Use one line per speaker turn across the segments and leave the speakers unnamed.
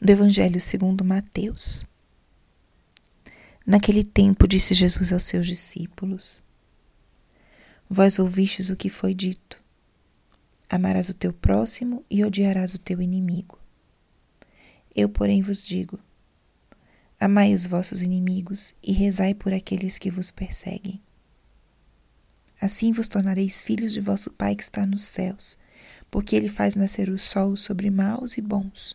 do Evangelho segundo Mateus. Naquele tempo disse Jesus aos seus discípulos: Vós ouvistes o que foi dito: Amarás o teu próximo e odiarás o teu inimigo. Eu, porém, vos digo: Amai os vossos inimigos e rezai por aqueles que vos perseguem. Assim vos tornareis filhos de vosso Pai que está nos céus, porque ele faz nascer o sol sobre maus e bons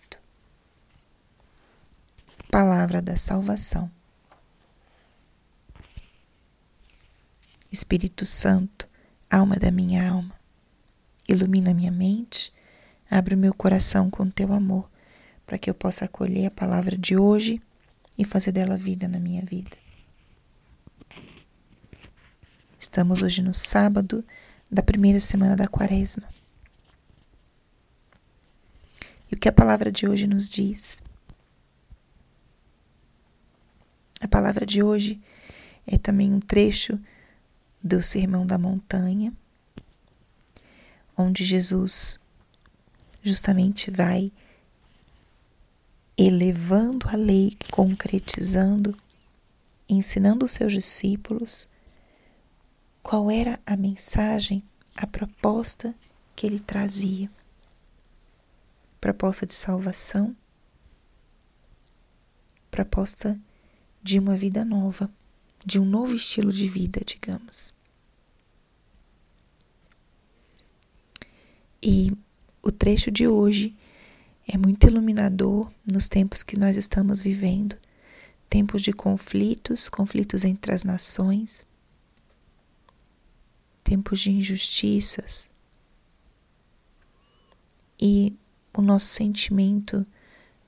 Palavra da Salvação. Espírito Santo, alma da minha alma, ilumina minha mente, abre o meu coração com teu amor, para que eu possa acolher a palavra de hoje e fazer dela vida na minha vida. Estamos hoje no sábado da primeira semana da quaresma. E o que a palavra de hoje nos diz? A palavra de hoje é também um trecho do Sermão da Montanha, onde Jesus justamente vai elevando a lei, concretizando, ensinando os seus discípulos qual era a mensagem, a proposta que ele trazia. Proposta de salvação, proposta de uma vida nova, de um novo estilo de vida, digamos. E o trecho de hoje é muito iluminador nos tempos que nós estamos vivendo tempos de conflitos, conflitos entre as nações, tempos de injustiças. E o nosso sentimento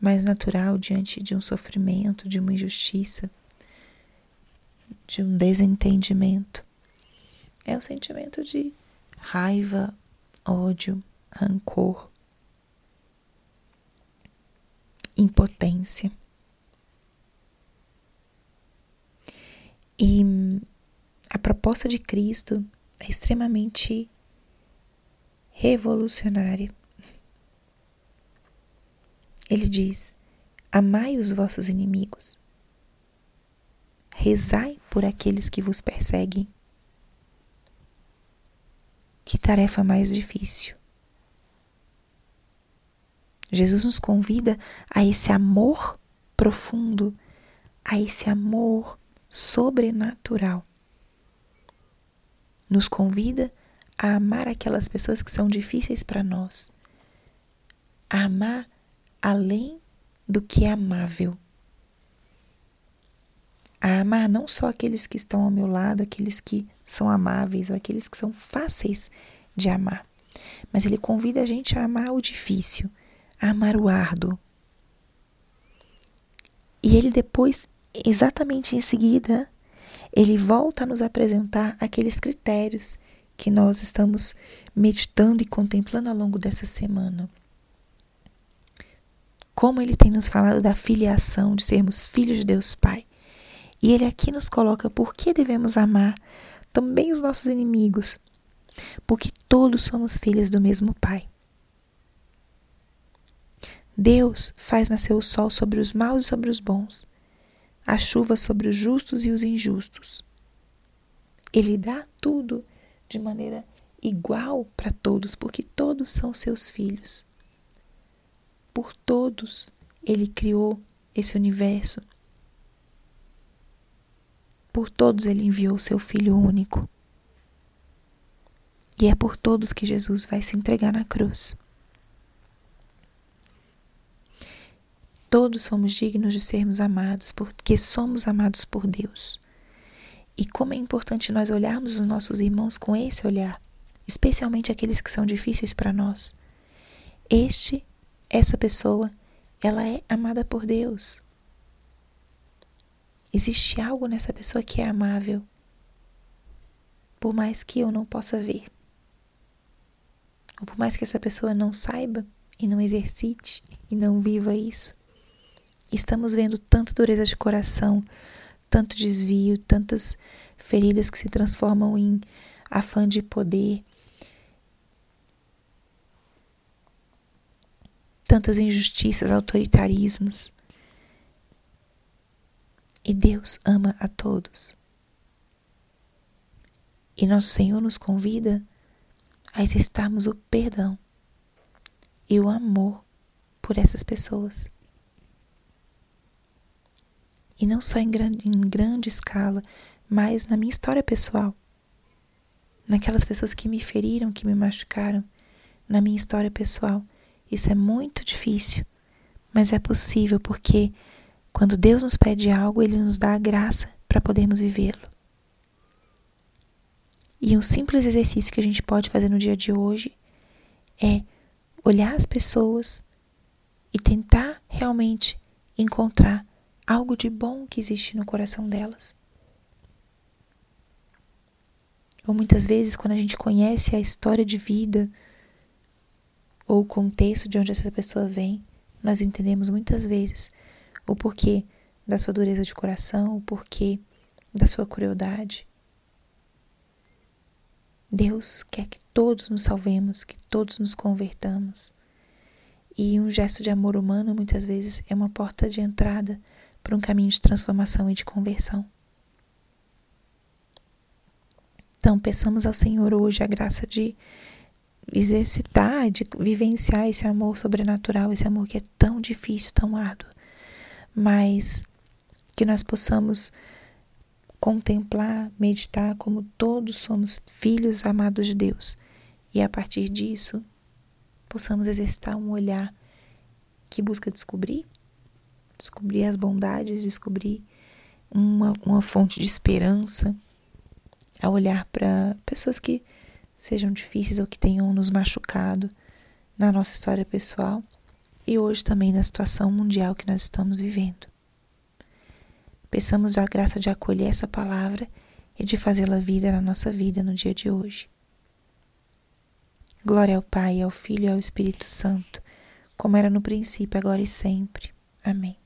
mais natural diante de um sofrimento, de uma injustiça, de um desentendimento. É o sentimento de raiva, ódio, rancor, impotência. E a proposta de Cristo é extremamente revolucionária. Ele diz: Amai os vossos inimigos, rezai por aqueles que vos perseguem. Que tarefa mais difícil. Jesus nos convida a esse amor profundo, a esse amor sobrenatural. Nos convida a amar aquelas pessoas que são difíceis para nós, a amar além do que é amável. A amar não só aqueles que estão ao meu lado, aqueles que são amáveis ou aqueles que são fáceis de amar, mas ele convida a gente a amar o difícil, a amar o árduo. E ele depois, exatamente em seguida, ele volta a nos apresentar aqueles critérios que nós estamos meditando e contemplando ao longo dessa semana como ele tem nos falado da filiação, de sermos filhos de Deus Pai. E ele aqui nos coloca por que devemos amar também os nossos inimigos, porque todos somos filhos do mesmo Pai. Deus faz nascer o sol sobre os maus e sobre os bons, a chuva sobre os justos e os injustos. Ele dá tudo de maneira igual para todos, porque todos são seus filhos por todos ele criou esse universo. Por todos ele enviou seu Filho único. E é por todos que Jesus vai se entregar na cruz. Todos somos dignos de sermos amados, porque somos amados por Deus. E como é importante nós olharmos os nossos irmãos com esse olhar, especialmente aqueles que são difíceis para nós. Este essa pessoa ela é amada por Deus. Existe algo nessa pessoa que é amável, por mais que eu não possa ver, ou por mais que essa pessoa não saiba e não exercite e não viva isso. Estamos vendo tanta dureza de coração, tanto desvio, tantas feridas que se transformam em afã de poder, tantas injustiças, autoritarismos. E Deus ama a todos. E nosso Senhor nos convida a exercitarmos o perdão e o amor por essas pessoas. E não só em grande, em grande escala, mas na minha história pessoal. Naquelas pessoas que me feriram, que me machucaram, na minha história pessoal. Isso é muito difícil, mas é possível porque quando Deus nos pede algo, Ele nos dá a graça para podermos vivê-lo. E um simples exercício que a gente pode fazer no dia de hoje é olhar as pessoas e tentar realmente encontrar algo de bom que existe no coração delas. Ou muitas vezes, quando a gente conhece a história de vida ou o contexto de onde essa pessoa vem, nós entendemos muitas vezes o porquê da sua dureza de coração, o porquê da sua crueldade. Deus quer que todos nos salvemos, que todos nos convertamos. E um gesto de amor humano muitas vezes é uma porta de entrada para um caminho de transformação e de conversão. Então, peçamos ao Senhor hoje a graça de exercitar, de vivenciar esse amor sobrenatural, esse amor que é tão difícil, tão árduo, mas que nós possamos contemplar, meditar como todos somos filhos amados de Deus. E a partir disso possamos exercitar um olhar que busca descobrir, descobrir as bondades, descobrir uma, uma fonte de esperança, a olhar para pessoas que sejam difíceis ou que tenham nos machucado na nossa história pessoal e hoje também na situação mundial que nós estamos vivendo. Peçamos a graça de acolher essa palavra e de fazê-la vida na nossa vida no dia de hoje. Glória ao Pai, ao Filho e ao Espírito Santo, como era no princípio, agora e sempre. Amém.